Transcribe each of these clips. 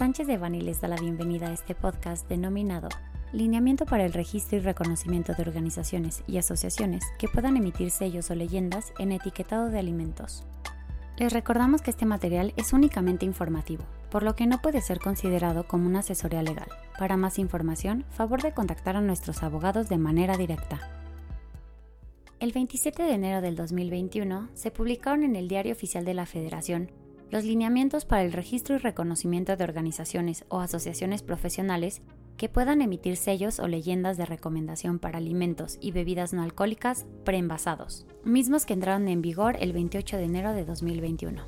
Sánchez de Bani les da la bienvenida a este podcast denominado Lineamiento para el registro y reconocimiento de organizaciones y asociaciones que puedan emitir sellos o leyendas en etiquetado de alimentos. Les recordamos que este material es únicamente informativo, por lo que no puede ser considerado como una asesoría legal. Para más información, favor de contactar a nuestros abogados de manera directa. El 27 de enero del 2021 se publicaron en el Diario Oficial de la Federación los lineamientos para el registro y reconocimiento de organizaciones o asociaciones profesionales que puedan emitir sellos o leyendas de recomendación para alimentos y bebidas no alcohólicas preenvasados, mismos que entraron en vigor el 28 de enero de 2021.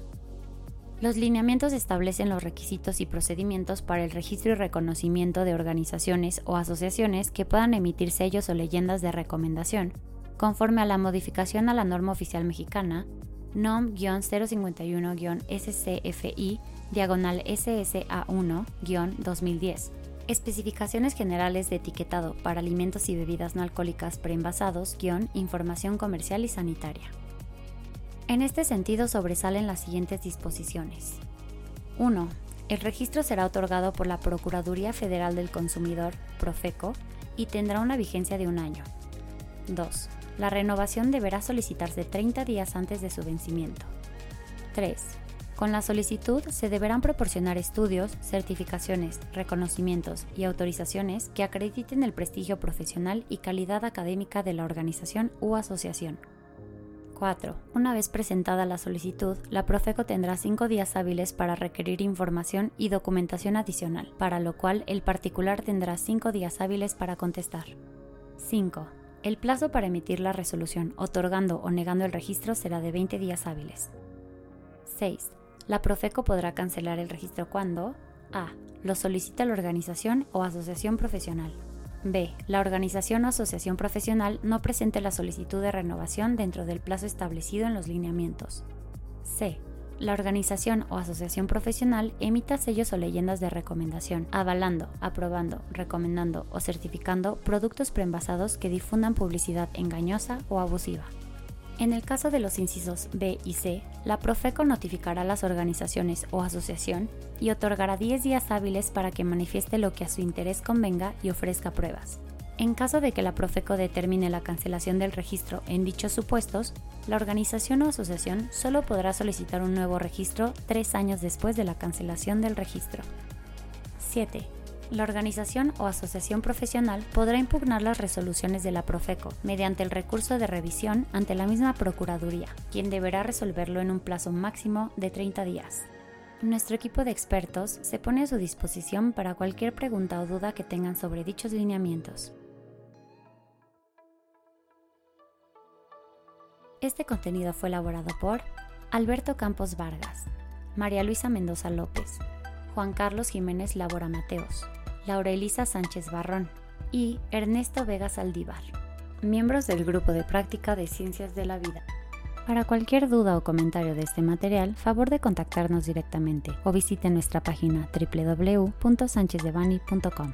Los lineamientos establecen los requisitos y procedimientos para el registro y reconocimiento de organizaciones o asociaciones que puedan emitir sellos o leyendas de recomendación, conforme a la modificación a la norma oficial mexicana NOM-051-SCFI, diagonal SSA1-2010. Especificaciones generales de etiquetado para alimentos y bebidas no alcohólicas preenvasados, información comercial y sanitaria. En este sentido sobresalen las siguientes disposiciones. 1. El registro será otorgado por la Procuraduría Federal del Consumidor, Profeco, y tendrá una vigencia de un año. 2. La renovación deberá solicitarse 30 días antes de su vencimiento. 3. Con la solicitud se deberán proporcionar estudios, certificaciones, reconocimientos y autorizaciones que acrediten el prestigio profesional y calidad académica de la organización u asociación. 4. Una vez presentada la solicitud, la Profeco tendrá 5 días hábiles para requerir información y documentación adicional, para lo cual el particular tendrá 5 días hábiles para contestar. 5. El plazo para emitir la resolución otorgando o negando el registro será de 20 días hábiles. 6. La Profeco podrá cancelar el registro cuando A. Lo solicita la organización o asociación profesional. B. La organización o asociación profesional no presente la solicitud de renovación dentro del plazo establecido en los lineamientos. C la organización o asociación profesional emita sellos o leyendas de recomendación, avalando, aprobando, recomendando o certificando productos preenvasados que difundan publicidad engañosa o abusiva. En el caso de los incisos B y C, la Profeco notificará a las organizaciones o asociación y otorgará 10 días hábiles para que manifieste lo que a su interés convenga y ofrezca pruebas. En caso de que la Profeco determine la cancelación del registro en dichos supuestos, la organización o asociación solo podrá solicitar un nuevo registro tres años después de la cancelación del registro. 7. La organización o asociación profesional podrá impugnar las resoluciones de la Profeco mediante el recurso de revisión ante la misma Procuraduría, quien deberá resolverlo en un plazo máximo de 30 días. Nuestro equipo de expertos se pone a su disposición para cualquier pregunta o duda que tengan sobre dichos lineamientos. Este contenido fue elaborado por Alberto Campos Vargas, María Luisa Mendoza López, Juan Carlos Jiménez Labora Mateos, Laurelisa Sánchez Barrón y Ernesto Vega Saldívar, miembros del Grupo de Práctica de Ciencias de la Vida. Para cualquier duda o comentario de este material, favor de contactarnos directamente o visite nuestra página www.sanchezdevani.com.